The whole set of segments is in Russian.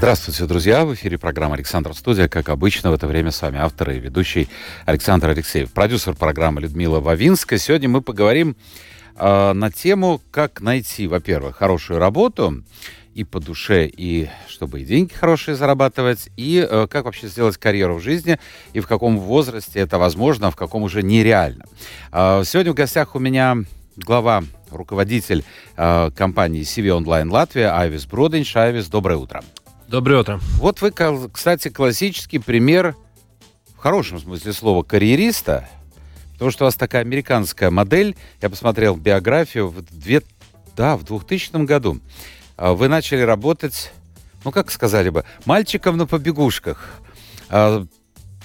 Здравствуйте, друзья! В эфире программа «Александр Студия». Как обычно, в это время с вами автор и ведущий Александр Алексеев, продюсер программы Людмила Вавинская. Сегодня мы поговорим э, на тему, как найти, во-первых, хорошую работу и по душе, и чтобы и деньги хорошие зарабатывать, и э, как вообще сделать карьеру в жизни, и в каком возрасте это возможно, а в каком уже нереально. Э, сегодня в гостях у меня глава руководитель э, компании CV Online Латвия Айвис Броденш. Айвис, доброе утро. Доброе утро. Вот вы, кстати, классический пример, в хорошем смысле слова, карьериста, потому что у вас такая американская модель. Я посмотрел биографию в, две, да, в 2000 году. А вы начали работать, ну, как сказали бы, мальчиком на побегушках. А,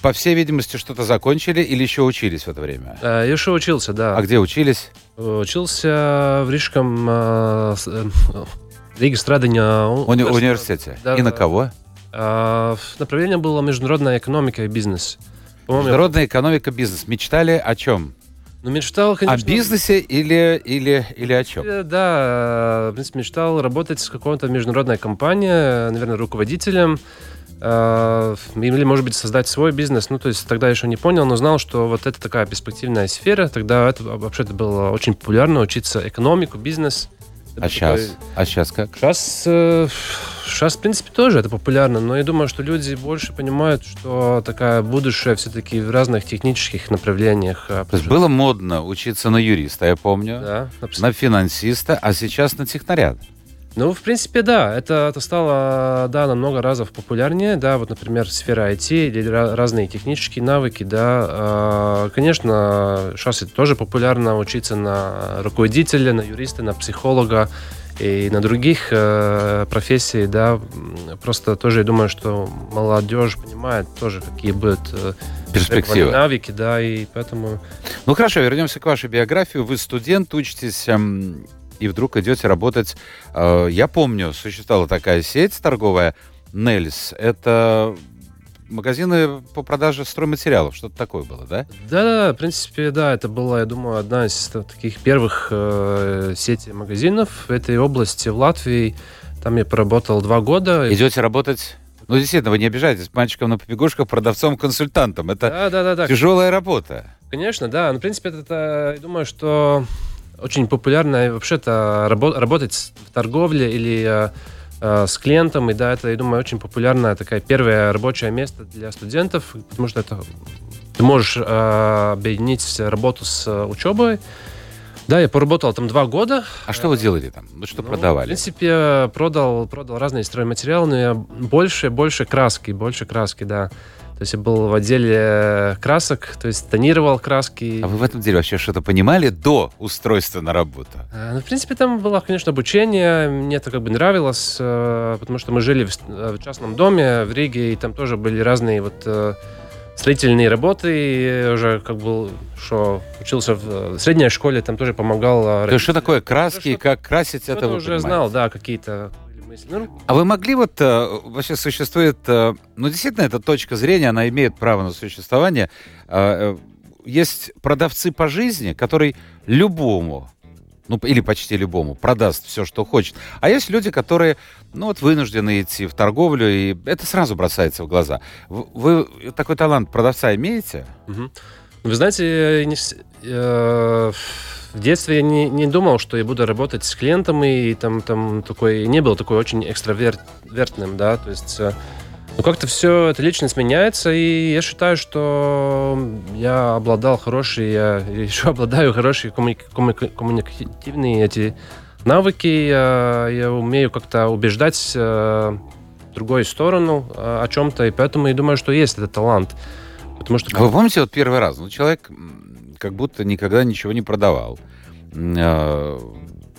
по всей видимости, что-то закончили или еще учились в это время? Я еще учился, да. А где учились? Учился в Рижском э, Рига Страдания Уни- университете. Да, И на кого? А, направление было международная экономика и бизнес. Международная экономика, бизнес. Мечтали о чем? Ну, мечтал, конечно... О бизнесе или, или, или о чем? Э, да, в принципе, мечтал работать с какой-то международной компанией, наверное, руководителем, э, или, может быть, создать свой бизнес. Ну, то есть тогда еще не понял, но знал, что вот это такая перспективная сфера. Тогда это вообще-то было очень популярно, учиться экономику, бизнес. А сейчас? А сейчас как? Сейчас, э, сейчас, в принципе, тоже это популярно, но я думаю, что люди больше понимают, что такая будущее все-таки в разных технических направлениях. А, То есть было модно учиться на юриста, я помню, да, на финансиста, а сейчас на технаря. Ну, в принципе, да, это, это стало, да, намного разов популярнее, да, вот, например, сфера IT или разные технические навыки, да, а, конечно, сейчас это тоже популярно учиться на руководителя, на юриста, на психолога и на других э, профессий, да, просто тоже я думаю, что молодежь понимает тоже, какие будут э, перспективы, навыки, да, и поэтому. Ну хорошо, вернемся к вашей биографии. Вы студент, учитесь эм, и вдруг идете работать. Э, я помню, существовала такая сеть торговая Нельс. Это магазины по продаже стройматериалов, что-то такое было, да? Да, да, в принципе, да, это была, я думаю, одна из таких первых э, сетей магазинов в этой области в Латвии. Там я поработал два года. Идете работать? Ну, действительно, вы не обижаетесь, мальчиком на побегушках, продавцом, консультантом. Это да, да, да, да. тяжелая работа. Конечно, да. Ну, в принципе, это, я думаю, что очень популярно вообще-то рабо- работать в торговле или э, э, с клиентом, и да, это, я думаю, очень популярная такая первое рабочее место для студентов, потому что это ты можешь э, объединить работу с э, учебой. Да, я поработал там два года. А что вы делали там? Вы что ну, продавали? В принципе, продал, продал разные стройматериалы, но я больше, больше краски, больше краски, да. То есть я был в отделе красок, то есть тонировал краски. А вы в этом деле вообще что-то понимали до устройства на работу? А, ну, в принципе, там было, конечно, обучение. Мне это как бы нравилось, э, потому что мы жили в, частном доме в Риге, и там тоже были разные вот э, строительные работы. И уже как бы, что учился в средней школе, там тоже помогал. То есть что такое краски, что, как красить это вы уже понимаете? знал, да, какие-то а вы могли вот, э, вообще существует, э, ну, действительно, эта точка зрения, она имеет право на существование. Э, есть продавцы по жизни, который любому ну, или почти любому, продаст все, что хочет. А есть люди, которые, ну, вот вынуждены идти в торговлю, и это сразу бросается в глаза. Вы такой талант продавца имеете? Угу. Вы знаете, не, э, в детстве я не, не думал, что я буду работать с клиентом, и там, там такой, не был такой очень экстравертным, да, то есть э, ну, как-то все, эта личность меняется, и я считаю, что я обладал хорошей, я еще обладаю хорошие коммуни- коммуни- коммуникативные эти навыки, я, я умею как-то убеждать э, другую сторону э, о чем-то, и поэтому я думаю, что есть этот талант. Потому что... А вы помните вот первый раз? Ну, человек как будто никогда ничего не продавал. Э,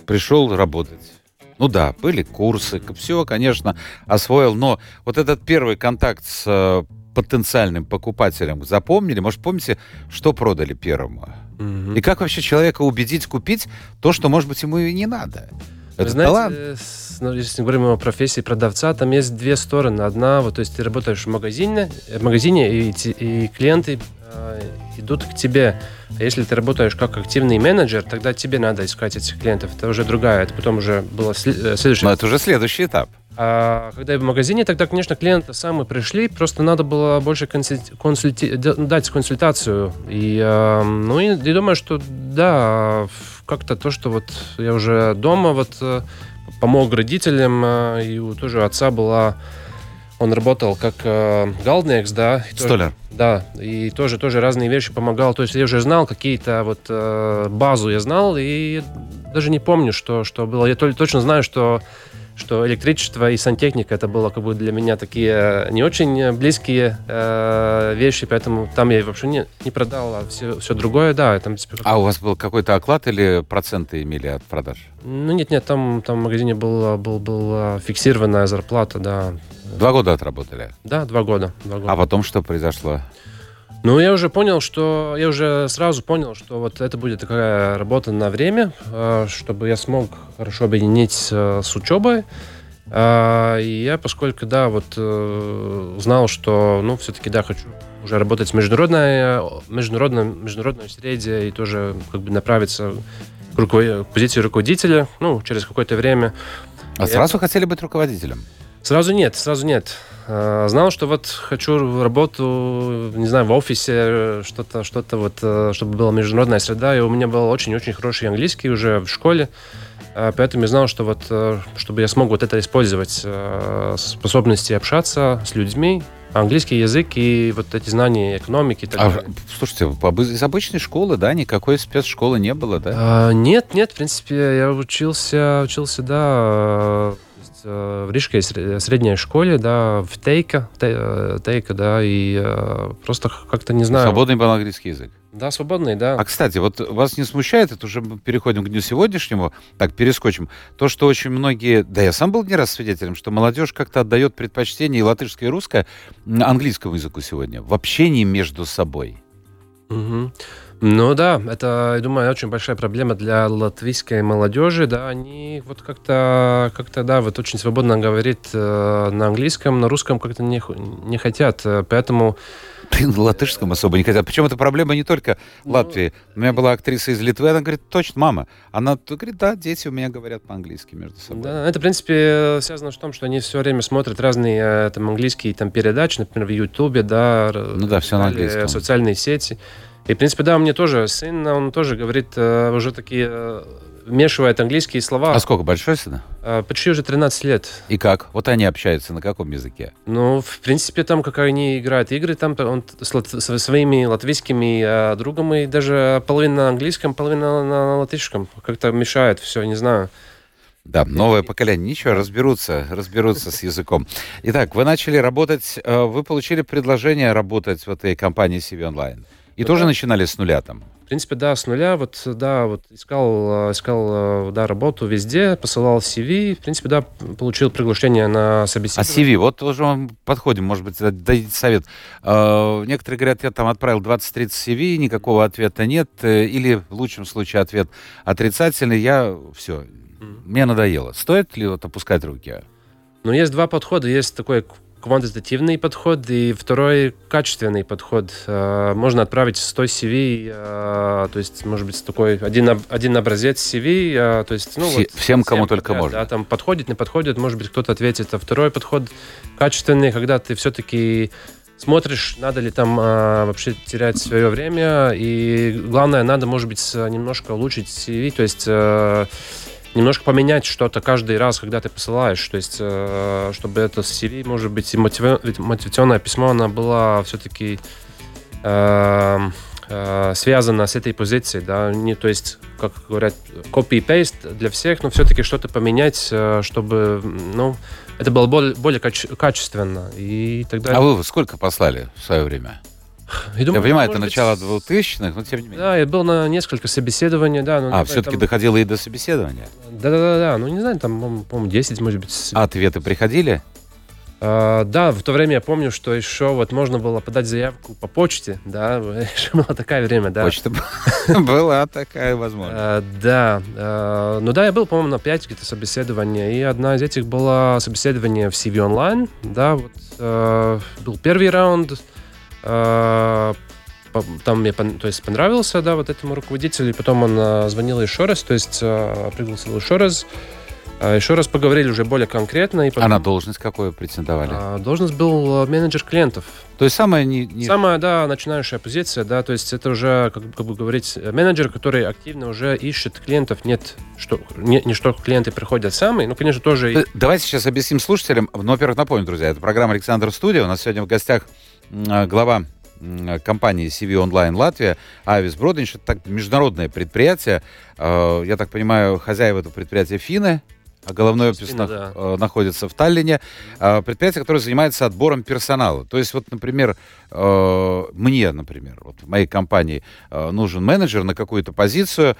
пришел работать. Ну да, были курсы, все, конечно, освоил, но вот этот первый контакт с э, потенциальным покупателем запомнили? Может, помните, что продали первому? Мгм. И как вообще человека убедить купить то, что, может быть, ему и не надо? Вы Это знаете, талант. э, ну, если говорим о профессии продавца, там есть две стороны. Одна, вот, то есть ты работаешь в магазине, э, в магазине и, и клиенты идут к тебе. А если ты работаешь как активный менеджер, тогда тебе надо искать этих клиентов. Это уже другая. Это потом уже было э, следующее. Но это уже следующий этап. А когда я в магазине, тогда, конечно, клиенты сами пришли, просто надо было больше консульти- консульти- дать консультацию. И, э, ну, и, и думаю, что да, как-то то, что вот я уже дома вот э, помог родителям, э, и у тоже отца была, он работал как э, галднекс, да. Столяр. да, и тоже, тоже разные вещи помогал. То есть я уже знал какие-то вот э, базу я знал, и даже не помню, что, что было. Я то- точно знаю, что что электричество и сантехника это было как бы для меня такие не очень близкие э, вещи, поэтому там я вообще не, не продал, а все, все другое, да. Там, типа, А у вас был какой-то оклад или проценты имели от продаж? Ну нет, нет, там, там в магазине был, был, была фиксированная зарплата, да. Два года отработали. Да, два года. Два года. А потом что произошло? Ну, я уже понял, что... Я уже сразу понял, что вот это будет такая работа на время, э, чтобы я смог хорошо объединить э, с учебой. А, И я, поскольку, да, вот э, знал, что, ну, все-таки, да, хочу уже работать в международной, э, международном, международной среде и тоже как бы направиться к, руковод- к позиции руководителя, ну, через какое-то время. А Я- сразу хотели быть руководителем? Сразу нет, сразу нет. Э, Знал, что вот хочу работу, не знаю, в офисе, э, что-то, что-то вот, э, чтобы была международная среда, и у меня был очень-очень хороший английский уже в школе, Э, поэтому я знал, что вот, э, чтобы я смог вот это использовать, способности общаться с людьми, английский язык и вот эти знания экономики и так А, далее. слушайте, из обычной школы, да, никакой спецшколы не было, да? А, нет, нет, в принципе, я учился, учился, да, в Рижской сре- средней школе, да, в Тейка, Те- э, Тейка, да, и э, просто как-то не знаю. Свободный был английский язык. Да, свободный, да. А, кстати, вот вас не смущает, это уже мы переходим к дню сегодняшнему, так, перескочим, то, что очень многие, да я сам был не раз свидетелем, что молодежь как-то отдает предпочтение и латышское, и русское английскому языку сегодня, в общении между собой. Мгм. Ну да, это, я думаю, очень большая проблема для латвийской молодежи, да, они вот как-то, как-то, да, вот очень свободно говорит э, на английском, на русском как-то не, не хотят, э, поэтому Блин, на латышском особо не хотят. Причем эта проблема не только в Ну, Латвии. У меня была актриса из Литвы, она говорит, точно, мама. Она говорит, да, дети у меня говорят по-английски между собой. Да, это, в принципе, связано с том, что они все время смотрят разные э, там, английские там, передачи, например, в Ютубе, да, Ну да, всё на английском. социальные сети. И, в принципе, да, меня тоже сын, он тоже говорит э, уже такие, э, вмешивает английские слова. А сколько, большой сын? Э, почти уже 13 лет. И как? Вот они общаются на каком языке? Ну, в принципе, там, как они играют игры, там он с, лат- со своими латвийскими э, другами, даже половина на английском, половина на, на латышском. Как-то мешает все, не знаю. Да, новое поколение. Ничего, разберутся, разберутся с языком. Итак, вы начали работать, вы получили предложение работать в этой компании CV Online. И Ну тоже да. начинали с нуля там. В принципе, да, с нуля, вот, да, вот искал, э, искал, э, да, работу везде, посылал CV, в принципе, да, получил приглашение на А собеседование. CV, вот уже мы подходим, может быть, дадите совет. Э, Некоторые говорят, я там отправил 20-30 CV, никакого ответа нет, или в лучшем случае ответ отрицательный, я все, мне надоело. Стоит ли вот опускать руки? Но есть два подхода, есть такой квантитативный подход и второй качественный подход. Э, Можно отправить 100 CV, э, то есть, может быть, такой один, один образец CV, э, то есть, ну, Все- вот, всем, кому только подряд, можно. Да, там подходит, не подходит, может быть, кто-то ответит. А второй подход качественный, когда ты все-таки смотришь, надо ли там а, вообще терять свое время, и главное, надо, может быть, немножко улучшить CV, то есть немножко поменять что-то каждый раз, когда ты посылаешь, то есть э, чтобы это CV, может быть, и мотива- мотивационное письмо, она была все-таки связана с этой позицией, да, не, то есть, как говорят, copy-paste для всех, но все-таки что-то поменять, э, чтобы, ну, это было более, более каче- качественно. И тогда... А вы сколько послали в свое время? Я думаю, Я понимаю, это быть, начало 2000-х, но тем не менее. Да, я был на несколько собеседований, да. но А, все-таки там- доходило и до собеседования. Да-да-да, ну не знаю, там, по-моему, 10, может быть. А ответы приходили? А, да, в то время я помню, что еще вот можно было подать заявку по почте, да, еще было такое время, да. Почта была такая возможность. А, да, а, ну да, я был, по-моему, на 5 где-то собеседования, и одна из этих была собеседование в CV Online, да, вот был первый раунд, там мне то есть, понравился, да, вот этому руководителю, и потом он а, звонил еще раз, то есть а, пригласил еще раз, а еще раз поговорили уже более конкретно. И потом... А на должность какую претендовали? А, должность был э, менеджер клиентов. То есть самая не, не... Самая, да, начинающая позиция, да, то есть это уже, как, как бы говорить, менеджер, который активно уже ищет клиентов, нет, что, не, не что клиенты приходят сами, ну, конечно, тоже... Э, давайте сейчас объясним слушателям. Ну, во-первых, напомню, друзья, это программа «Александр Студия». У нас сегодня в гостях э, глава компании CV Online Латвия, Авис Бродинч. Это так, международное предприятие. Я так понимаю, хозяева этого предприятия финны, а головной офис на, да. Э, находится в Таллине. А, предприятие, которое занимается отбором персонала. То есть, вот, например, э, мне, например, вот в моей компании э, нужен менеджер на какую-то позицию,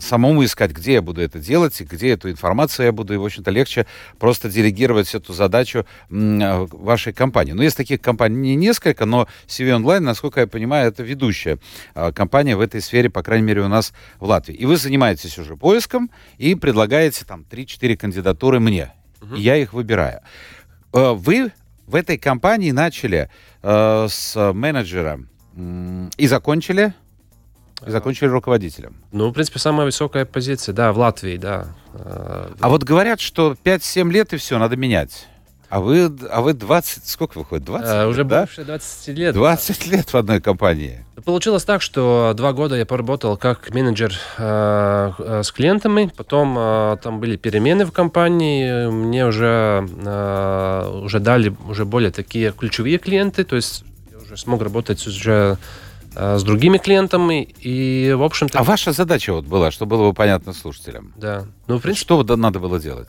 самому искать, где я буду это делать, и где эту информацию я буду, и, в общем-то, легче просто делегировать эту задачу вашей компании. Но есть таких компаний не несколько, но CV Online, насколько я понимаю, это ведущая компания в этой сфере, по крайней мере, у нас в Латвии. И вы занимаетесь уже поиском и предлагаете там 3-4 четыре кандидатуры мне. Угу. я их выбираю. Э, вы в этой компании начали э, с менеджера э, и закончили и закончили руководителем. Ну, в принципе, самая высокая позиция, да, в Латвии, да. А вот говорят, что 5-7 лет и все, надо менять. А вы, а вы 20, сколько выходит? 20 а, Уже да? больше 20 лет. 20 да. лет в одной компании. Получилось так, что два года я поработал как менеджер э, э, с клиентами, потом э, там были перемены в компании, мне уже, э, уже дали уже более такие ключевые клиенты, то есть я уже смог работать уже э, с другими клиентами и в общем-то. А ваша задача вот была, чтобы было бы понятно слушателям? Да. Ну в принципе. Что надо было делать?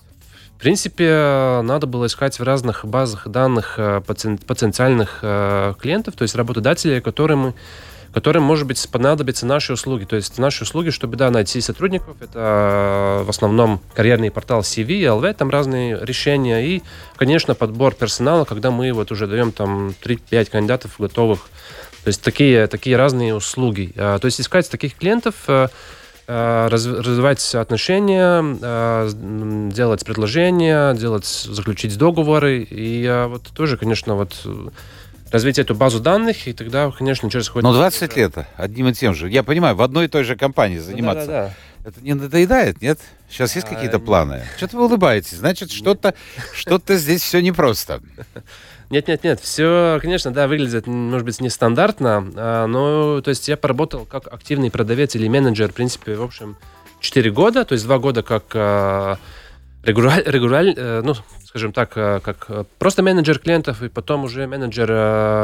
В принципе, надо было искать в разных базах данных потенциальных клиентов, то есть работодателей, которым которым, может быть, понадобятся наши услуги. То есть наши услуги, чтобы, да, найти сотрудников, это э, в основном карьерный портал CV, LV, там разные решения. И, конечно, подбор персонала, когда мы вот уже даем там 3-5 кандидатов готовых. То есть такие, такие разные услуги. То есть искать таких клиентов, Э, развивать отношения, э, делать предложения, делать, заключить договоры. И э, вот тоже, конечно, вот развить эту базу данных, и тогда, конечно, через хоть... Но 20 лет одним и тем же. Я понимаю, в одной и той же компании заниматься. Ну, да, да, да. Это не надоедает, нет? Сейчас есть а, какие-то планы? Что-то вы улыбаетесь. Значит, что-то что здесь все непросто. Нет, нет, нет, все, конечно, да, выглядит, может быть, нестандартно, а, но, то есть, я поработал как активный продавец или менеджер, в принципе, в общем, 4 года, то есть 2 года как регуляль, регуляль, э, ну, скажем так, а, как просто менеджер клиентов, и потом уже менеджер,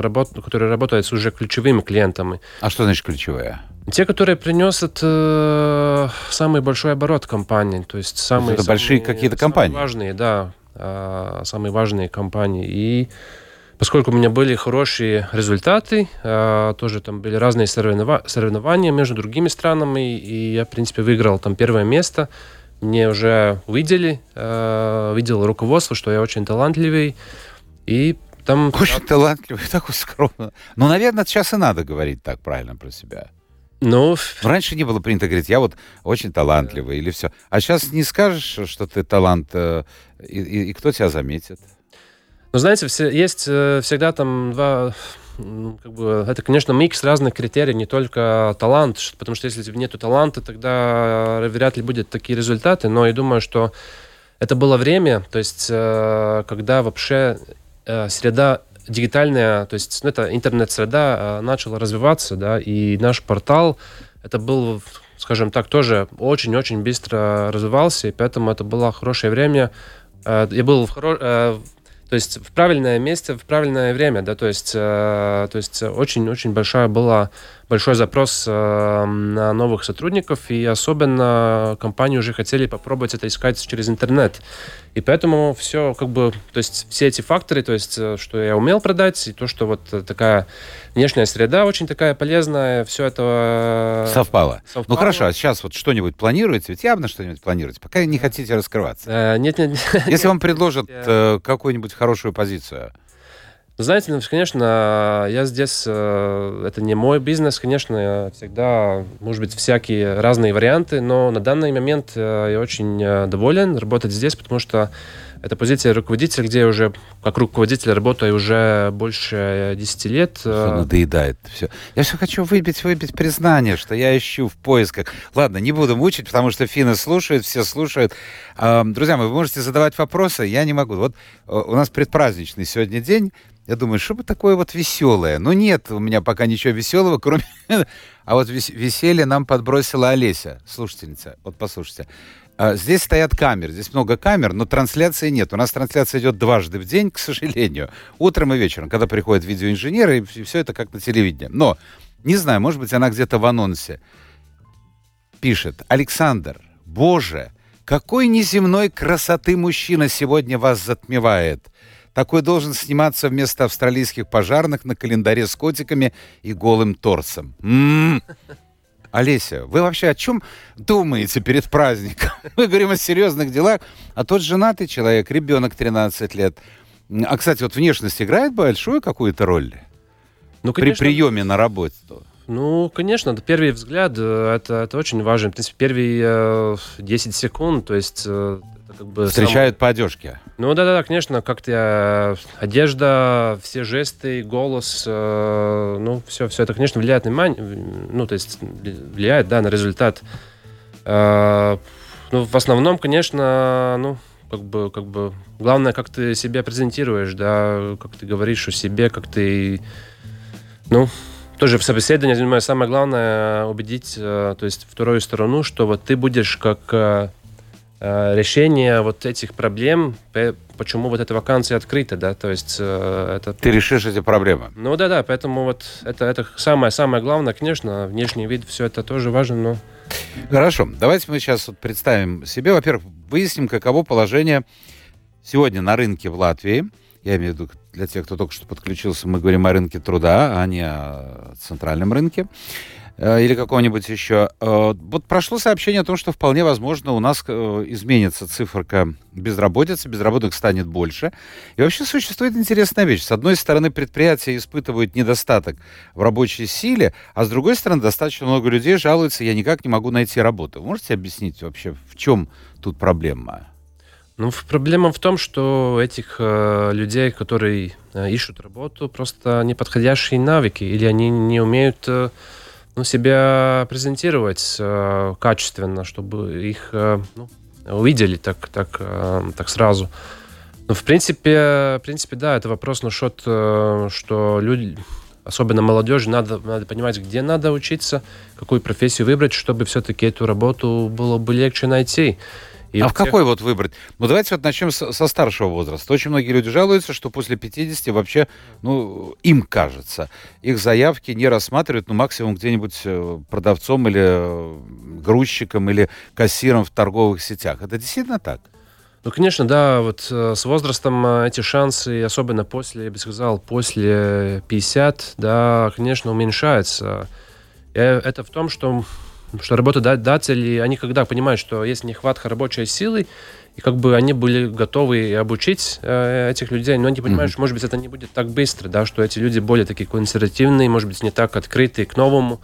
работ, который работает с уже ключевыми клиентами. А что значит ключевые? Те, которые приносят э, самый большой оборот компании, то есть самые, это большие какие-то компании. важные, да, э, самые важные компании. И поскольку у меня были хорошие результаты, э, тоже там были разные соревнова- соревнования между другими странами, и я, в принципе, выиграл там первое место. Мне уже увидели, э, видел руководство, что я очень талантливый, и там... Очень талантливый, такой скромный. Ну, наверное, сейчас и надо говорить так правильно про себя. Ну, раньше не было принято говорить, я вот очень талантливый или все. А сейчас не скажешь, что ты талант, э, и, и, и кто тебя заметит? Ну, знаете, все, есть э, всегда там два как бы, это, конечно, микс разных критерий, не только талант, потому что если нету таланта, тогда вряд ли будет такие результаты, но я думаю, что это было время, то есть, э, когда вообще среда дигитальная, то есть ну, это интернет-среда начала развиваться, да, и наш портал, это был, скажем так, тоже очень-очень быстро развивался, и поэтому это было хорошее время. Я был в хоро... То есть в правильное место, в правильное время, да, то есть, то есть очень-очень большая была большой запрос на новых сотрудников, и особенно компании уже хотели попробовать это искать через интернет. И поэтому все как бы, то есть все эти факторы, то есть э, что я умел продать, и то, что вот такая внешняя среда очень такая полезная, все это... Совпало. совпало. Ну хорошо, а сейчас вот что-нибудь планируете? Ведь явно что-нибудь планируете, пока не хотите раскрываться. Э, нет, нет. Если вам предложат э, какую-нибудь хорошую позицию, знаете, конечно, я здесь, э, это не мой бизнес, конечно, всегда, может быть, всякие разные варианты, но на данный момент э, я очень э, доволен работать здесь, потому что это позиция руководителя, где я уже как руководитель работаю уже больше 10 лет. Все надоедает. Все. Я все хочу выбить, выбить признание, что я ищу в поисках. Ладно, не буду мучить, потому что финны слушают, все слушают. Друзья вы можете задавать вопросы, я не могу. Вот у нас предпраздничный сегодня день. Я думаю, что бы такое вот веселое? Но нет у меня пока ничего веселого, кроме... А вот веселье нам подбросила Олеся, слушательница. Вот послушайте. А, здесь стоят камеры, здесь много камер, но трансляции нет. У нас трансляция идет дважды в день, к сожалению. Утром и вечером, когда приходят видеоинженеры, и все это как на телевидении. Но, не знаю, может быть, она где-то в анонсе пишет. Александр, боже, какой неземной красоты мужчина сегодня вас затмевает. Такой должен сниматься вместо австралийских пожарных на календаре с котиками и голым торсом. М-м-м. Олеся, вы вообще о чем думаете перед праздником? Мы говорим о серьезных делах, а тот женатый человек, ребенок 13 лет. А, кстати, вот внешность играет большую какую-то роль? Ну, конечно, При приеме на работе. Ну, конечно, первый взгляд, э, это, это очень важно. В принципе, первые 10 э, секунд, то есть э, как бы Встречают сам... по одежке. Ну да, да, конечно, как-то одежда, все жесты, голос, э, ну все, все это, конечно, влияет на ну то есть влияет, да, на результат. Э, ну в основном, конечно, ну как бы, как бы главное, как ты себя презентируешь, да, как ты говоришь о себе, как ты, ну тоже в собеседовании, я думаю, самое главное убедить, э, то есть вторую сторону, что вот ты будешь как Э, решение вот этих проблем, почему вот эта вакансия открыта, да, то есть э, это... Ты решишь эти проблемы? Ну да-да, поэтому вот это, это самое-самое главное, конечно, внешний вид, все это тоже важно, но... Хорошо, давайте мы сейчас вот представим себе, во-первых, выясним, каково положение сегодня на рынке в Латвии. Я имею в виду, для тех, кто только что подключился, мы говорим о рынке труда, а не о центральном рынке. Э, или какого-нибудь еще. Э, вот прошло сообщение о том, что вполне возможно у нас э, изменится циферка безработицы, безработных станет больше. И вообще существует интересная вещь. С одной стороны, предприятия испытывают недостаток в рабочей силе, а с другой стороны, достаточно много людей жалуются, я никак не могу найти работу. Вы можете объяснить вообще, в чем тут проблема? Ну, проблема в том, что этих э, людей, которые э, ищут работу, просто неподходящие навыки, или они не умеют э, ну, себя презентировать э, качественно, чтобы их э, ну, увидели так, так, э, так сразу. Ну, в принципе, в принципе, да, это вопрос насчет, э, что люди, особенно молодежи, надо, надо понимать, где надо учиться, какую профессию выбрать, чтобы все-таки эту работу было бы легче найти. И а в тех... какой вот выбрать? Ну, давайте вот начнем со, со старшего возраста. Очень многие люди жалуются, что после 50 вообще, ну, им кажется, их заявки не рассматривают, ну, максимум где-нибудь э, продавцом или э, грузчиком или кассиром в торговых сетях. Это действительно так? Ну, конечно, да, вот э, с возрастом эти шансы, особенно после, я бы сказал, после 50, да, конечно, уменьшаются. Это в том, что что работодатели, они когда понимают, что есть нехватка рабочей силы, и как бы они были готовы обучить э, этих людей, но они понимают, mm-hmm. что, может быть, это не будет так быстро, да, что эти люди более такие консервативные, может быть, не так открытые к новому,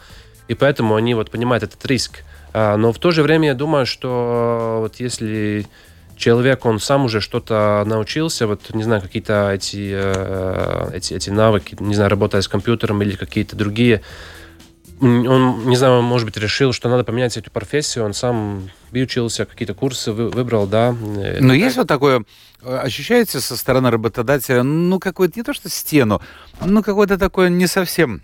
и поэтому они вот понимают этот риск. А, но в то же время я думаю, что вот если человек, он сам уже что-то научился, вот, не знаю, какие-то эти, э, эти, эти навыки, не знаю, работая с компьютером или какие-то другие он, не знаю, может быть, решил, что надо поменять эту профессию, он сам учился, какие-то курсы выбрал, да. Но есть вот такое, э, ощущаете со стороны работодателя, ну, какое-то не то что стену, ну, какое-то такое не совсем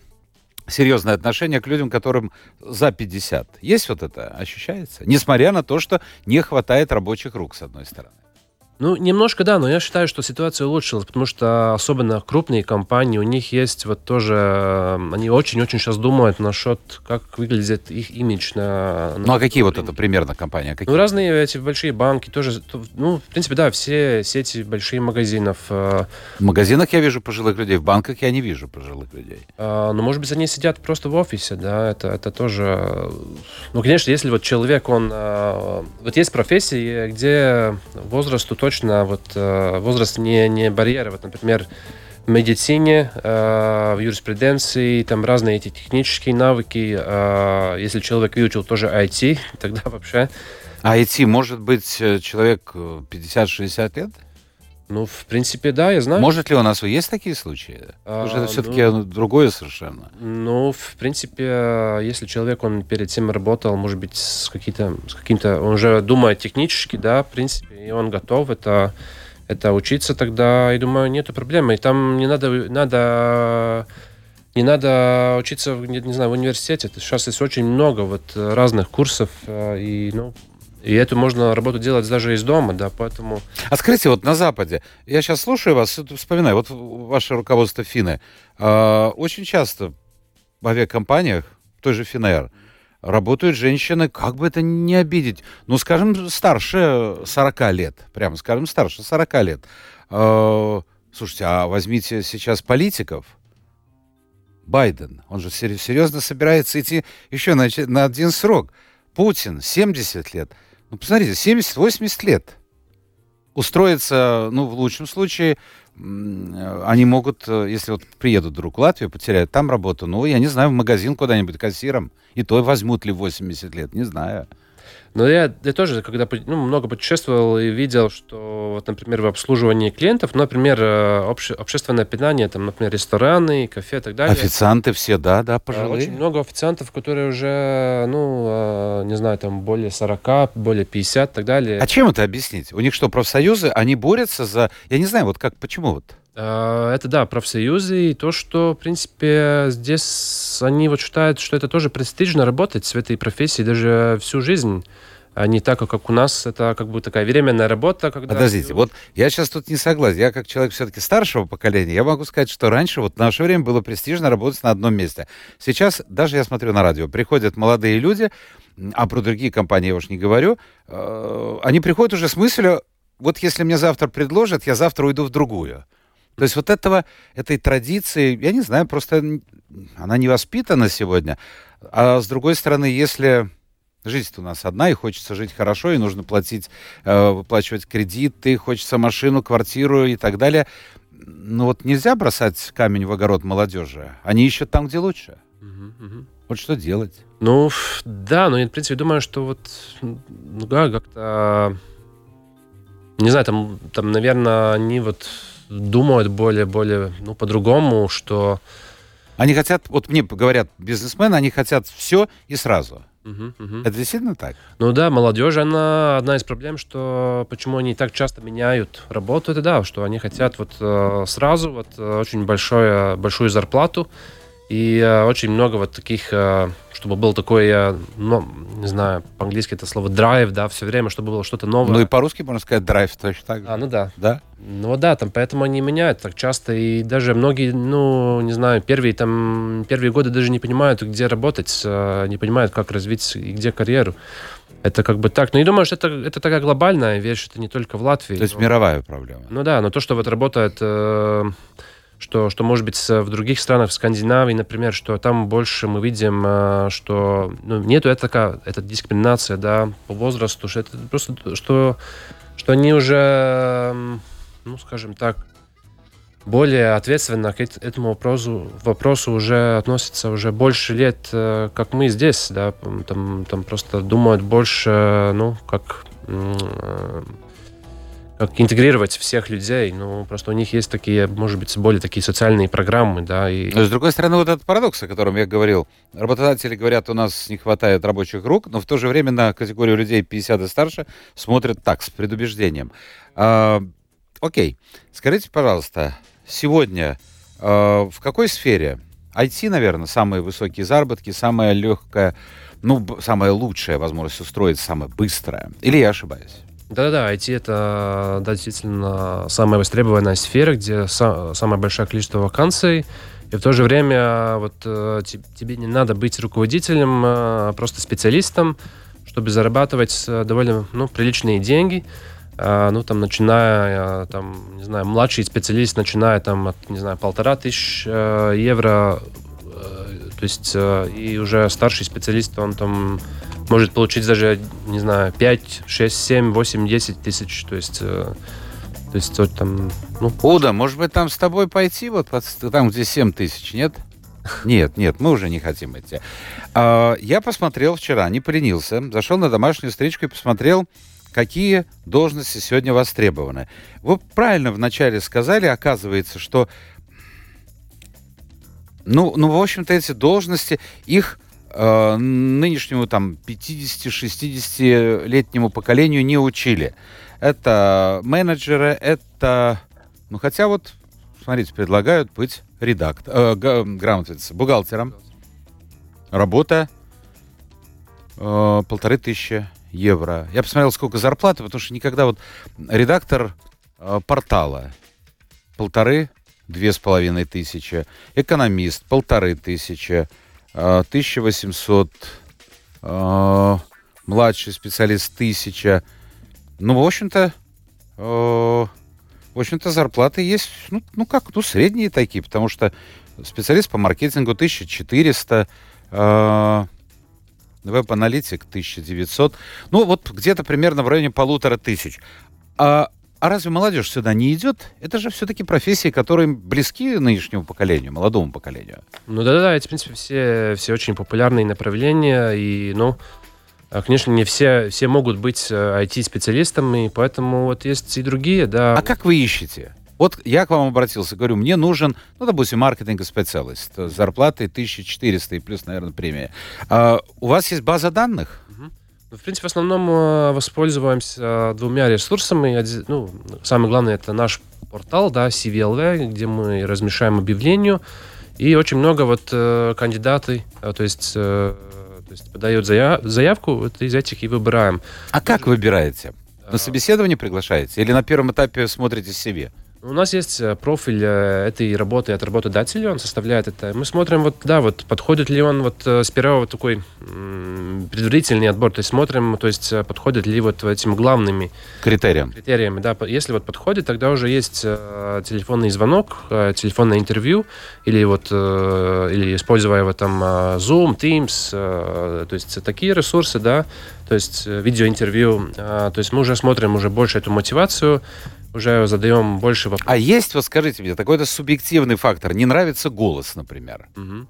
серьезное отношение к людям, которым за 50. Есть вот это, ощущается? Несмотря на то, что не хватает рабочих рук, с одной стороны. Ну, немножко да, но я считаю, что ситуация улучшилась, потому что особенно крупные компании, у них есть вот тоже, э, они очень-очень сейчас думают насчет, как выглядит их имидж на... Ну, а какие вот это примерно компании? А какие? Ну, разные эти большие банки тоже, ну, в принципе, да, все сети больших магазинов. Э, в магазинах я вижу пожилых людей, в банках я не вижу пожилых людей. А, ну, может быть, они сидят просто в офисе, да, это, это тоже... Ну, конечно, если вот человек, он... Вот есть профессии, где возрасту точно вот э, возраст не, не барьер. Вот, например, в медицине, э, в юриспруденции, там разные эти технические навыки. Э, если человек выучил тоже IT, тогда вообще... А IT может быть человек 50-60 лет? Ну, в принципе, да, я знаю. Может ли у нас есть такие случаи? Потому что это все-таки ну, другое совершенно. Ну, в принципе, если человек, он перед тем работал, может быть, с, каким-то, с каким-то, он уже думает технически, да, в принципе, и он готов это, это учиться, тогда, я думаю, нету проблемы. И там не надо, надо не надо учиться, не, не знаю, в университете. Сейчас есть очень много вот разных курсов, э, и, ну, и эту можно работу делать даже из дома, да, поэтому... А скажите, вот на Западе, я сейчас слушаю вас, вспоминаю, вот ваше руководство Фины, э, очень часто в авиакомпаниях, той же Финер, работают женщины, как бы это не обидеть, ну, скажем, старше 40 лет, прямо скажем, старше 40 лет. Э, слушайте, а возьмите сейчас политиков, Байден, он же серьезно собирается идти еще на, на один срок. Путин, 70 лет. Ну, посмотрите, 70-80 лет. Устроиться, ну, в лучшем случае, они могут, э, если вот приедут вдруг в Латвию, потеряют там работу, ну, я не знаю, в магазин куда-нибудь кассиром, и то возьмут ли 80 лет, не знаю. Но я, я тоже, когда ну, много путешествовал и видел, что, вот, например, в обслуживании клиентов, ну, например, э, обще, общественное питание, там, например, рестораны, кафе и так далее. Официанты все, да, да, пожилые. Очень много официантов, которые уже, ну, э, не знаю, там, более 40, более 50 и так далее. А чем это объяснить? У них что, профсоюзы? Они борются за... Я не знаю, вот как, почему вот? Э, это, да, профсоюзы, и то, что, в принципе, здесь они вот считают, что это тоже престижно работать в этой профессии даже всю жизнь а не так, как у нас это как бы такая временная работа. Когда... Подождите, вот я сейчас тут не согласен. Я как человек все-таки старшего поколения, я могу сказать, что раньше вот в наше время было престижно работать на одном месте. Сейчас, даже я смотрю на радио, приходят молодые люди, а про другие компании я уж не говорю, э, они приходят уже с мыслью, вот если мне завтра предложат, я завтра уйду в другую. То есть вот этого, этой традиции, я не знаю, просто она не воспитана сегодня. А с другой стороны, если жизнь у нас одна, и хочется жить хорошо, и нужно платить, э, выплачивать кредиты, хочется машину, квартиру и так далее. Ну вот нельзя бросать камень в огород молодежи. Они ищут там, где лучше. Угу, угу. Вот что делать? Ну, да, но я, в принципе, думаю, что вот, ну да, как-то, не знаю, там, там, наверное, они вот думают более-более, ну, по-другому, что... Они хотят, вот мне говорят бизнесмены, они хотят все и сразу. Угу, угу. Это действительно так? Ну да, молодежь, она одна из проблем, что почему они так часто меняют работу, это да, что они хотят вот э, сразу вот э, очень большое, большую зарплату, и э, очень много вот таких, э, чтобы был такой, э, ну, не знаю, по-английски это слово драйв, да, все время, чтобы было что-то новое. Ну и по-русски можно сказать драйв точно так же. А, ну да. Да? Ну да, там поэтому они меняют так часто, и даже многие, ну, не знаю, первые там, первые годы даже не понимают, где работать, э, не понимают, как развить и где карьеру. Это как бы так. Но я думаю, что это, это такая глобальная вещь, это не только в Латвии. То есть но... мировая проблема. Ну да, но то, что вот работает... Э, что, что может быть в других странах, в Скандинавии, например, что там больше мы видим, э, что ну, нету это такая это дискриминация, да, по возрасту, что это просто, что, что они уже, ну, скажем так, более ответственно к этому вопросу, вопросу уже относятся уже больше лет, э, как мы здесь, да, там, там просто думают больше, ну, как как интегрировать всех людей. Ну, просто у них есть такие, может быть, более такие социальные программы, да. И... Но, с другой стороны, вот этот парадокс, о котором я говорил. Работодатели говорят, у нас не хватает рабочих рук, но в то же время на категорию людей 50 и старше смотрят так, с предубеждением. А, окей, скажите, пожалуйста, сегодня а, в какой сфере? IT, наверное, самые высокие заработки, самая легкая, ну, самая лучшая возможность устроиться, самая быстрая. Или я ошибаюсь? Да-да-да, IT это да, действительно самая востребованная сфера, где са- самое большое количество вакансий. И в то же время вот э, тебе не надо быть руководителем, а просто специалистом, чтобы зарабатывать э, довольно ну, приличные деньги. Ну, там, начиная, там, не знаю, младший специалист, начиная там от, не знаю, полтора тысяч э, евро, то есть, и уже старший специалист, он там может получить даже, не знаю, 5, 6, 7, 8, 10 тысяч, то есть то есть вот там... Ну... Уда, может быть, там с тобой пойти, вот там, где 7 тысяч, нет? Нет, нет, мы уже не хотим идти. А, я посмотрел вчера, не поленился, зашел на домашнюю встречку и посмотрел, какие должности сегодня востребованы. Вы правильно вначале сказали, оказывается, что ну, ну в общем-то, эти должности, их э, нынешнему там 50-60-летнему поколению не учили это менеджеры, это... Ну, хотя вот, смотрите, предлагают быть редактор, э, грамотница, бухгалтером. Работа э, полторы тысячи евро. Я посмотрел, сколько зарплаты, потому что никогда вот редактор э, портала полторы, две с половиной тысячи, экономист полторы тысячи, 1800, э, младший специалист тысяча, ну, в общем-то, э, в общем-то, зарплаты есть, ну, ну как, ну, средние такие, потому что специалист по маркетингу 1400, э, веб-аналитик 1900, ну, вот где-то примерно в районе полутора тысяч. А, а разве молодежь сюда не идет? Это же все-таки профессии, которые близки нынешнему поколению, молодому поколению. Ну да-да-да, это, в принципе, все, все очень популярные направления, и, ну, а, конечно, не все, все могут быть IT-специалистами, э, поэтому вот есть и другие, да. А как вы ищете? Вот я к вам обратился, говорю, мне нужен, ну, допустим, маркетинг-специалист с зарплатой 1400 и плюс, наверное, премия. А у вас есть база данных? В принципе, в основном э, воспользуемся двумя ресурсами. Ну, самое главное, это наш портал, да, CVLV, где мы размещаем объявления. И очень много вот э, кандидаты, то есть то есть подает заявку, вот из этих и выбираем. А как выбираете? На собеседование приглашаете или на первом этапе смотрите себе? У нас есть э, профиль э, этой работы от работодателя, он составляет это. Мы смотрим, вот, да, вот подходит ли он вот э, сперва вот такой предварительный отбор, то есть смотрим, то есть подходит ли вот этим главными критериям. Критериями, да. Если вот подходит, тогда уже есть телефонный звонок, телефонное интервью, или вот, или используя вот там Zoom, Teams, то есть такие ресурсы, да, то есть видеоинтервью, то есть мы уже смотрим уже больше эту мотивацию, уже задаем больше вопросов. А есть, вот скажите мне, такой-то субъективный фактор. Не нравится голос, например. Угу.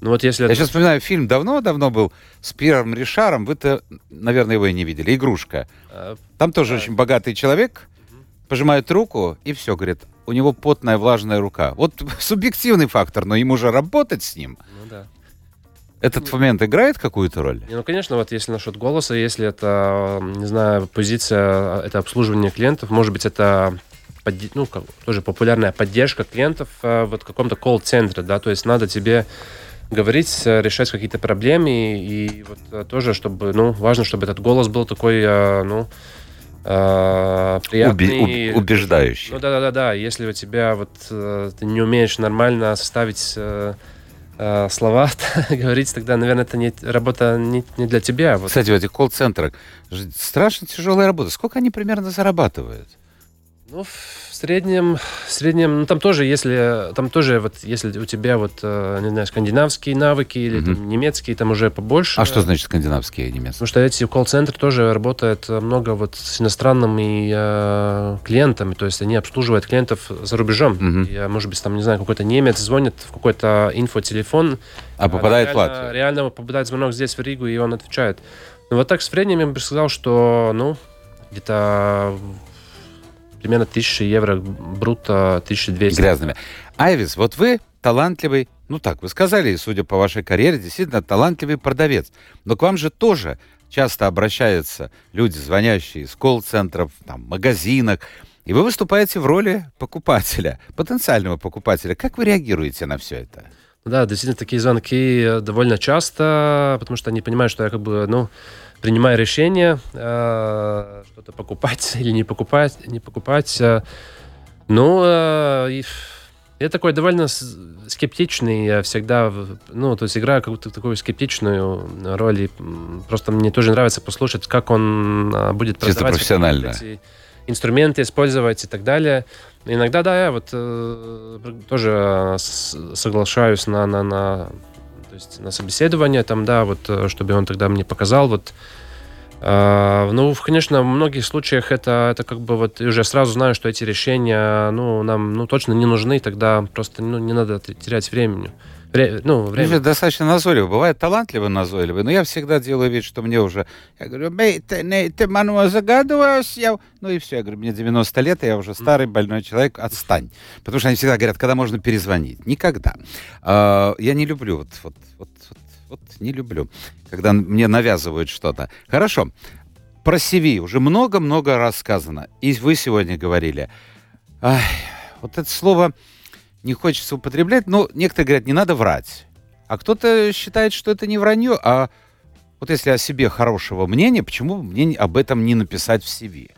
Ну вот если... Я сейчас вспоминаю, фильм давно-давно был с Пьером Ришаром. Вы-то, наверное, его и не видели. «Игрушка». А, Там тоже очень богатый человек. Пожимает руку, и все, говорит, у него потная влажная рука. Вот субъективный фактор, но ему же работать с ним. Ну да. Этот момент играет какую-то роль? Ну, конечно, вот если насчет голоса, если это, не знаю, позиция, это обслуживание клиентов, может быть, это ну, тоже популярная поддержка клиентов э, в каком-то колл-центре, да, то есть надо тебе говорить, э, решать какие-то проблемы, и вот э, тоже, чтобы, ну, важно, чтобы этот голос был такой, ну, приятный. Уби- убеждающий. Ну, да-да-да, если у тебя вот ты не умеешь нормально составить э, слова говорить, тогда, наверное, это не, работа не, не для тебя. Вот. Кстати, в этих колл-центрах страшно тяжелая работа. Сколько они примерно зарабатывают? Ну, в среднем, в среднем, ну там тоже, если там тоже вот, если у тебя вот, э, не знаю, скандинавские навыки или mm-hmm. там, немецкие, там уже побольше. А что значит скандинавские и немецкие? Потому что эти колл-центры тоже работают много вот с иностранными э, клиентами, то есть они обслуживают клиентов за рубежом. Mm-hmm. И, может быть, там, не знаю, какой-то немец звонит в какой-то инфотелефон. А попадает реально, в Латвию? Реально попадает звонок здесь, в Ригу, и он отвечает. Ну, вот так в среднем я бы сказал, что, ну, где-то примерно 1000 евро брутто, 1200. Грязными. Айвис, вот вы талантливый, ну так, вы сказали, судя по вашей карьере, действительно талантливый продавец. Но к вам же тоже часто обращаются люди, звонящие из колл-центров, там, магазинах, и вы выступаете в роли покупателя, потенциального покупателя. Как вы реагируете на все это? Да, действительно, такие звонки довольно часто, потому что они понимают, что я как бы, ну, принимаю решение э, что-то покупать или не покупать, не покупать. Э, ну, э, я такой довольно скептичный всегда, ну, то есть играю какую-то такую скептичную роль, и просто мне тоже нравится послушать, как он а, будет продавать. Профессионально. Эти инструменты использовать и так далее. Иногда, да, я вот э, тоже соглашаюсь на, на, на, есть на собеседование, там, да, вот, э, чтобы он тогда мне показал, вот, Uh, ну, конечно, в многих случаях это, это как бы вот уже сразу знаю, что эти решения, ну, нам, ну, точно не нужны, тогда просто, ну, не надо терять времени. Вре, ну, время. Ты достаточно назойливый. Бывает талантливый назойливый, но я всегда делаю вид, что мне уже... Я говорю, ты, не, ты ману загадываешь, я... Ну и все, я говорю, мне 90 лет, я уже старый больной человек, отстань. Потому что они всегда говорят, когда можно перезвонить. Никогда. Uh, я не люблю вот, вот, вот, вот, вот не люблю, когда мне навязывают что-то. Хорошо. Про CV уже много-много раз сказано. И вы сегодня говорили. Ай, вот это слово не хочется употреблять, но некоторые говорят, не надо врать. А кто-то считает, что это не вранье, а вот если о себе хорошего мнения, почему мне об этом не написать в CV?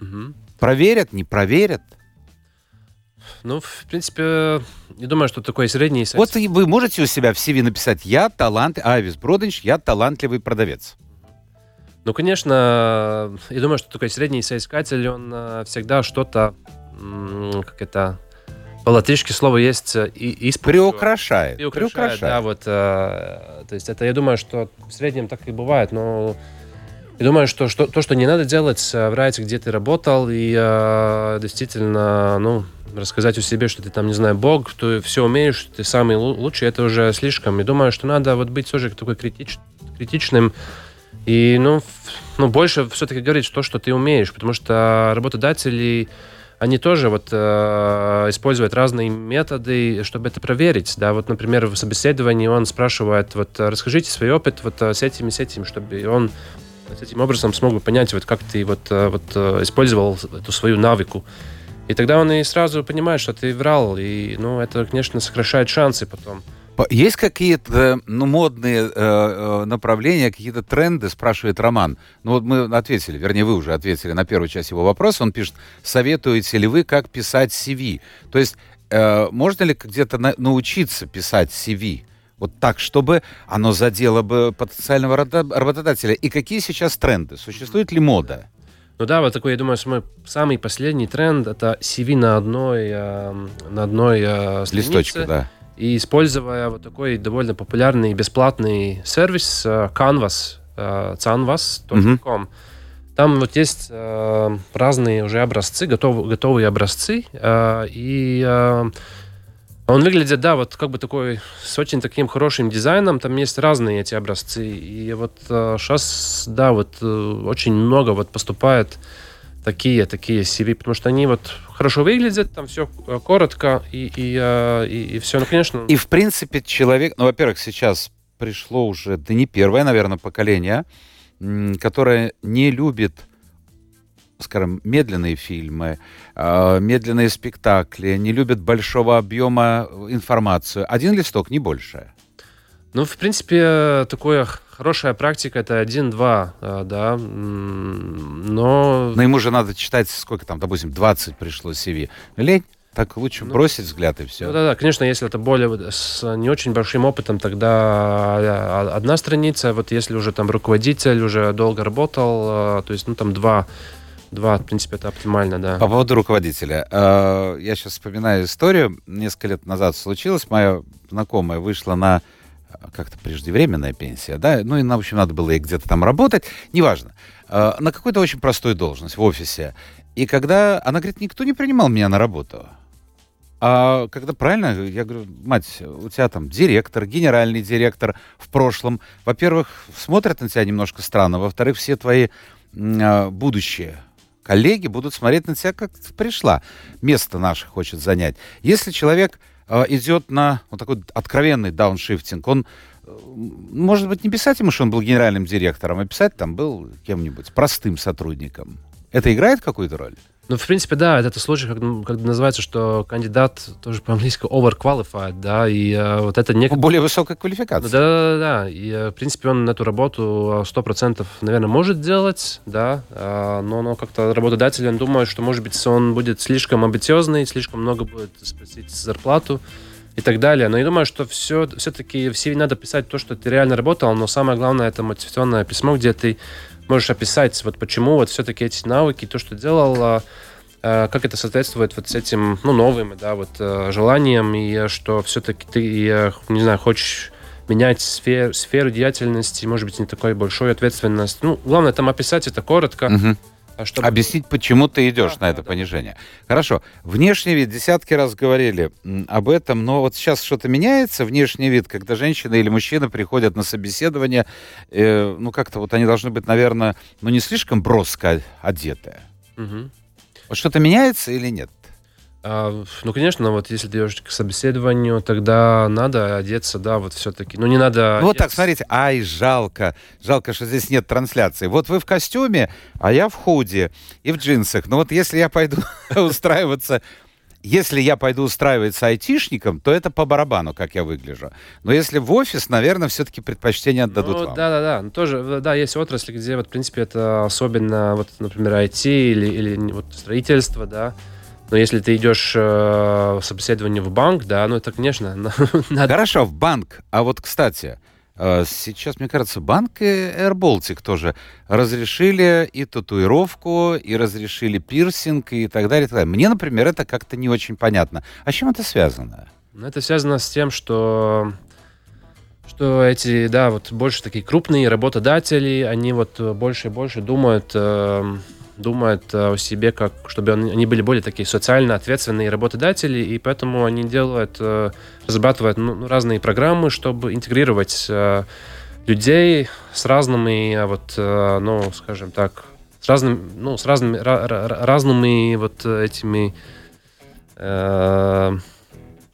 Угу. Проверят, не проверят? Ну, в принципе, не думаю, что такое средний сайт. Вот вы можете у себя в CV написать «Я талант, Авис Броденч, я талантливый продавец». Ну, конечно, я думаю, что такой средний соискатель, он э, всегда что-то, как это, по-латышски слово есть э, и. Приукрашает, Приукрашает. да, вот. Э, то есть это, я думаю, что в среднем так и бывает, но я думаю, что, что то, что не надо делать, э, врать, где ты работал, и э, действительно, ну, рассказать о себе, что ты там, не знаю, бог, ты все умеешь, ты самый лучший, это уже слишком. Я думаю, что надо вот быть тоже такой критич, критичным, и, ну, ну, больше все-таки говорить то, что ты умеешь, потому что работодатели они тоже вот э, используют разные методы, чтобы это проверить. Да, вот, например, в собеседовании он спрашивает, вот, расскажите свой опыт вот э, с этим и с этим, чтобы он с этим образом смог бы понять, вот как ты вот, э, вот э, использовал эту свою навыку. И тогда он и сразу понимает, что ты врал, и, ну, это, конечно, сокращает шансы потом. Есть какие-то ну, модные э, э, направления, какие-то тренды, спрашивает Роман. Ну вот мы ответили, вернее, вы уже ответили на первую часть его вопроса. Он пишет, советуете ли вы, как писать CV? То есть э, можно ли где-то на, научиться писать CV? Вот так, чтобы оно задело бы потенциального работодателя. И какие сейчас тренды? Существует ли мода? Ну да, вот такой, я думаю, самый, самый последний тренд это CV на одной, э, на одной э, странице. Листочка, да и используя вот такой довольно популярный бесплатный сервис э, Canvas, э, canvas.com. Mm-hmm. Там вот есть э, разные уже образцы, готов, готовые образцы, и он выглядит, да, вот как бы такой с очень таким хорошим дизайном. Там есть разные эти образцы. И вот сейчас, да, вот очень много вот поступает такие, такие CV, потому что они вот хорошо выглядят, там все э, коротко и, и, э, и, и все, ну, конечно. И, в принципе, человек, ну, во-первых, сейчас пришло уже, да не первое, наверное, поколение, которое не любит скажем, медленные фильмы, э, медленные спектакли, не любит большого объема информацию. Один листок, не больше. Ну, в принципе, такое хорошая практика это один-два, э, да, но... Но ему же надо читать, сколько там, допустим, 20 пришло CV. Лень, так лучше ну, бросить взгляд и все. Ну, да, да, конечно, если это более с не очень большим опытом, тогда а, одна страница. Вот если уже там руководитель уже долго работал, э, то есть, ну, там два Два, в принципе, это оптимально, да. По поводу руководителя. Э, я сейчас вспоминаю историю. Несколько лет назад случилось. Моя знакомая вышла на как-то преждевременная пенсия, да, ну и, в общем, надо было ей где-то там работать, неважно, э, на какую-то очень простую должность в офисе. И когда она говорит, никто не принимал меня на работу. А когда правильно, я говорю, мать, у тебя там директор, генеральный директор в прошлом. Во-первых, смотрят на тебя немножко странно. Во-вторых, все твои э, будущие коллеги будут смотреть на тебя, как ты пришла. Место наше хочет занять. Если человек идет на вот такой откровенный дауншифтинг. Он, э, может быть, не писать ему, что он был генеральным директором, а писать там был кем-нибудь, простым сотрудником. Это играет какую-то роль? Ну, в принципе, да, это случай, как, как называется, что кандидат тоже по-английски overqualified, да, и э, вот это некое... Более высокая квалификация. Да, да, да, и, э, в принципе, он эту работу 100%, наверное, может делать, да, э, но, но как-то работодатель, он думает, что, может быть, он будет слишком амбициозный, слишком много будет спросить зарплату, и так далее. Но я думаю, что все, все-таки в CV надо писать то, что ты реально работал, но самое главное это мотивационное письмо, где ты можешь описать, вот почему вот все-таки эти навыки, то, что делал, а, как это соответствует вот с этим, ну, новым, да, вот а, желанием, и что все-таки ты, не знаю, хочешь менять сфер, сферу деятельности, может быть, не такой большой ответственность. Ну, главное там описать это коротко, угу. А чтобы... Объяснить, почему ты идешь да, на это да, понижение. Да. Хорошо. Внешний вид, десятки раз говорили об этом, но вот сейчас что-то меняется, внешний вид, когда женщина или мужчина приходят на собеседование, э, ну как-то вот они должны быть, наверное, ну не слишком броско одетые. Угу. Вот что-то меняется или нет? А, ну, конечно, вот если ты идешь к собеседованию, тогда надо одеться, да, вот все-таки. Ну, не надо... Ну, вот так, смотрите, ай, жалко, жалко, что здесь нет трансляции. Вот вы в костюме, а я в худи и в джинсах. Ну, вот если я пойду устраиваться... Если я пойду устраиваться айтишником, то это по барабану, как я выгляжу. Но если в офис, наверное, все-таки предпочтение отдадут ну, вам. Да, да, да. Ну, тоже, да, есть отрасли, где, вот, в принципе, это особенно, вот, например, IT или, или вот, строительство, да, но если ты идешь э, в собеседование в банк, да, ну это, конечно, надо... Хорошо, в банк. А вот, кстати, э, сейчас, мне кажется, банк и Air Baltic тоже разрешили и татуировку, и разрешили пирсинг, и так далее, и так далее. Мне, например, это как-то не очень понятно. А с чем это связано? Ну, это связано с тем, что что эти, да, вот больше такие крупные работодатели, они вот больше и больше думают... Э, думают э, о себе, как, чтобы они были более такие социально ответственные работодатели, и поэтому они делают, э, разрабатывают ну, ну, разные программы, чтобы интегрировать э, людей с разными, вот, ну, скажем так, с разными, ну, с разными, разными вот этими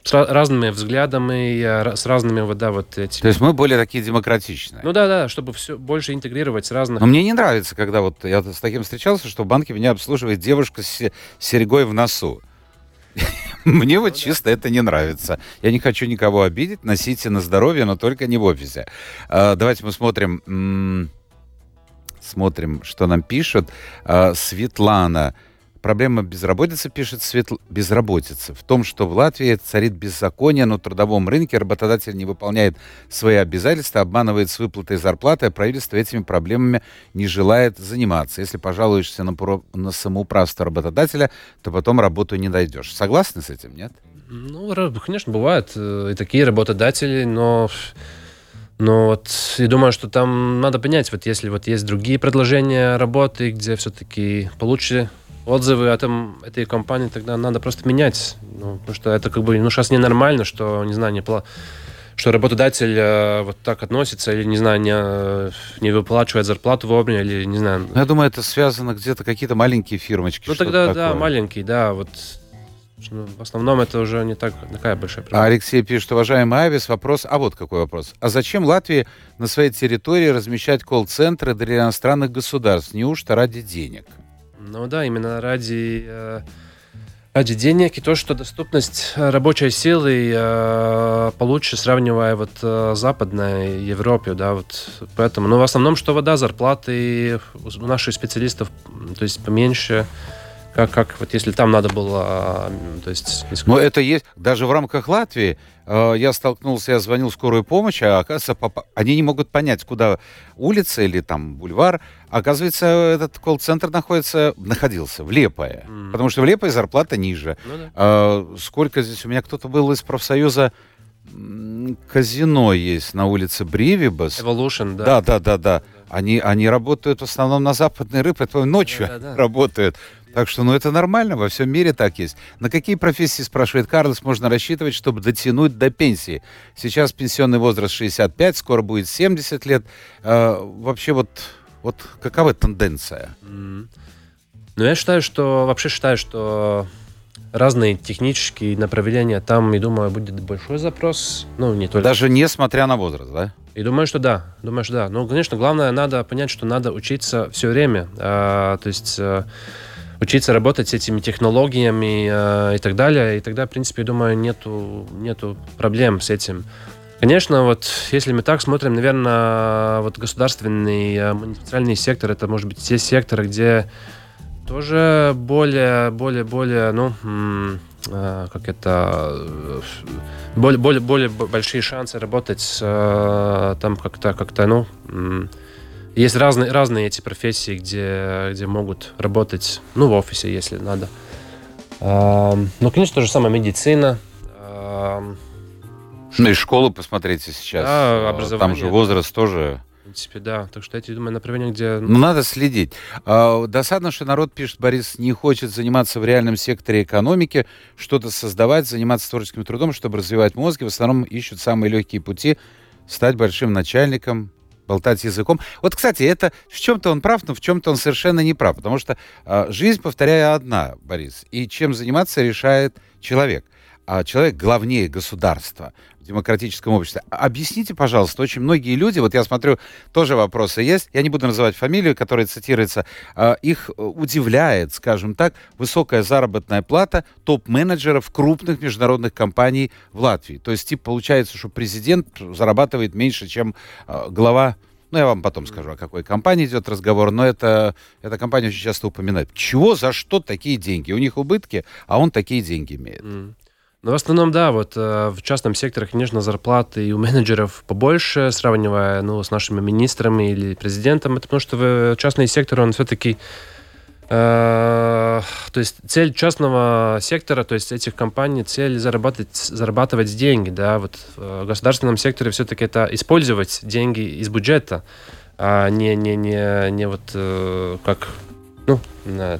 с разными взглядами, с разными вот, да, вот этими. То есть мы более такие демократичные. Ну да, да, чтобы все больше интегрировать с разных. Но мне не нравится, когда вот я с таким встречался, что в банке меня обслуживает девушка с серьгой в носу. Мне вот ну чисто это не нравится. Я не хочу никого обидеть, носите на здоровье, но только не в офисе. А, давайте мы смотрим, смотрим, что нам пишут. А, Светлана. Проблема безработицы, пишет Светл... безработицы, в том, что в Латвии царит беззаконие на трудовом рынке, работодатель не выполняет свои обязательства, обманывает с выплатой зарплаты, а правительство этими проблемами не желает заниматься. Если пожалуешься на, про... на самоуправство работодателя, то потом работу не найдешь. Согласны с этим, нет? Ну, конечно, бывают э, и такие работодатели, но но вот я думаю, что там надо понять, вот если вот есть другие предложения работы, где все-таки получше отзывы о этом, этой компании тогда надо просто менять. Ну, потому что это как бы, ну, сейчас ненормально, что, не знаю, не что работодатель э, вот так относится или, не знаю, не, э, не выплачивает зарплату вовремя или, не знаю. Я думаю, это связано где-то какие-то маленькие фирмочки. Ну, тогда, такое. да, маленькие, да, вот ну, в основном это уже не так, такая большая проблема. А Алексей пишет, уважаемый Авис, вопрос, а вот какой вопрос. А зачем Латвии на своей территории размещать колл-центры для иностранных государств? Неужто ради денег? Ну да, именно ради, э, ради денег и то, что доступность рабочей силы э, получше, сравнивая вот э, западной Европе, да, вот поэтому. Но в основном, что вода, зарплаты у наших специалистов, то есть поменьше, как, как вот если там надо было, то есть... Но это есть, даже в рамках Латвии э, я столкнулся, я звонил в скорую помощь, а оказывается, поп... они не могут понять, куда улица или там бульвар. Оказывается, этот колл-центр находится, находился в Лепое, mm. потому что в Лепое зарплата ниже. Ну, да. э, сколько здесь, у меня кто-то был из профсоюза, казино есть на улице Бривибас. Evolution, да. Да, да, да, да. Они, они работают в основном на западной рыбе, это ночью да, да, да. работают. Так что, ну, это нормально, во всем мире так есть. На какие профессии, спрашивает Карлос, можно рассчитывать, чтобы дотянуть до пенсии? Сейчас пенсионный возраст 65, скоро будет 70 лет. Э, вообще вот, вот какова тенденция? Mm. Ну, я считаю, что, вообще считаю, что разные технические направления, там, я думаю, будет большой запрос. Ну, не только... Даже несмотря на возраст, да? И думаю, что да. Думаю, что да. Ну, конечно, главное, надо понять, что надо учиться все время. А, то есть... Учиться работать с этими технологиями э, и так далее. И тогда, в принципе, я думаю, нету, нету проблем с этим. Конечно, вот если мы так смотрим, наверное, вот государственный, э, муниципальный сектор, это может быть те секторы, где тоже более, более, более, ну, э, как это, э, более, более, более большие шансы работать там как-то, как-то, ну, есть разные, разные эти профессии, где, где могут работать, ну, в офисе, если надо. Ну, конечно, то же самое медицина. Ну и школу посмотрите сейчас. Да, образование. Там же возраст тоже... В принципе, да. Так что я думаю, направление, где... Ну, надо следить. А, досадно, что народ, пишет Борис, не хочет заниматься в реальном секторе экономики, что-то создавать, заниматься творческим трудом, чтобы развивать мозги. В основном ищут самые легкие пути, стать большим начальником, болтать языком. Вот, кстати, это в чем-то он прав, но в чем-то он совершенно не прав, потому что э, жизнь, повторяю, одна, Борис, и чем заниматься решает человек. А человек главнее государства демократическом обществе. Объясните, пожалуйста, очень многие люди, вот я смотрю, тоже вопросы есть, я не буду называть фамилию, которая цитируется, а, их удивляет, скажем так, высокая заработная плата топ-менеджеров крупных международных компаний в Латвии. То есть, типа, получается, что президент зарабатывает меньше, чем а, глава ну, я вам потом скажу, о какой компании идет разговор, но это, эта компания очень часто упоминает. Чего, за что такие деньги? У них убытки, а он такие деньги имеет. Mm. Ну, в основном, да, вот э, в частном секторе, конечно, зарплаты и у менеджеров побольше, сравнивая ну, с нашими министрами или президентом. Это потому что частный сектор, он все-таки... Э, то есть цель частного сектора, то есть этих компаний, цель зарабатывать, зарабатывать деньги, да, вот в государственном секторе все-таки это использовать деньги из бюджета, а не, не, не, не вот э, как, ну,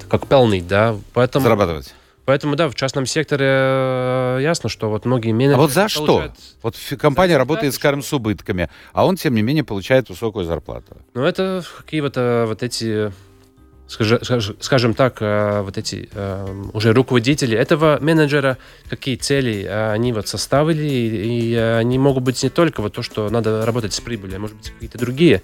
как полный, да, поэтому... Зарабатывать. Поэтому, да, в частном секторе э, ясно, что вот многие менеджеры... А вот за получают... что? Вот компания за работает, скажем, с убытками, а он, тем не менее, получает высокую зарплату. Ну, это какие-то вот эти скажем так, э, вот эти э, уже руководители этого менеджера, какие цели они вот составили, и они могут быть не только вот то, что надо работать с прибылью, а может быть какие-то другие.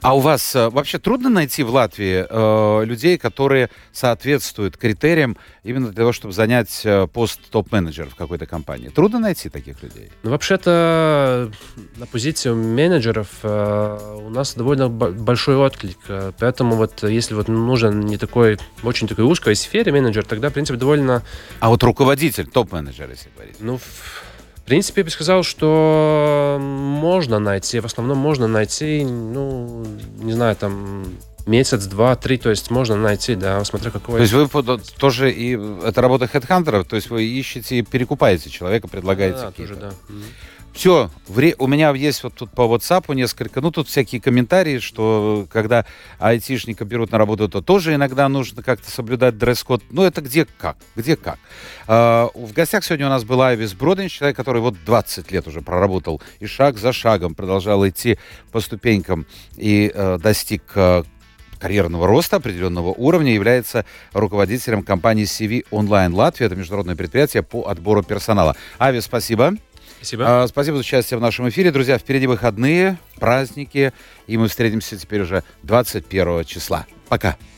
А у вас э, вообще трудно найти в Латвии э, людей, которые соответствуют критериям именно для того, чтобы занять э, пост топ-менеджера в какой-то компании? Трудно найти таких людей? Ну, вообще-то на позицию менеджеров э, у нас довольно большой отклик. Э, поэтому вот если вот нужен не такой, очень такой узкой сфере менеджер, тогда, в принципе, довольно... А вот руководитель, топ-менеджер, если говорить? Ну, принципе, я бы сказал, что можно найти, в основном можно найти, ну, не знаю, там, месяц, два, три, то есть можно найти, да, смотря какой. То есть вы тоже и это работа хедхантеров, то есть вы ищете и перекупаете человека, предлагаете. Да, тоже, да. Все, вре... у меня есть вот тут по WhatsApp несколько, ну тут всякие комментарии, что когда айтишника берут на работу, то тоже иногда нужно как-то соблюдать дресс-код. Ну это где как, где как. А, в гостях сегодня у нас был Айвис Бродин, человек, который вот 20 лет уже проработал и шаг за шагом продолжал идти по ступенькам и э, достиг э, карьерного роста определенного уровня, является руководителем компании CV Online Латвия. Это международное предприятие по отбору персонала. Ави, спасибо. Спасибо. А, спасибо за участие в нашем эфире. Друзья, впереди выходные, праздники, и мы встретимся теперь уже 21 числа. Пока.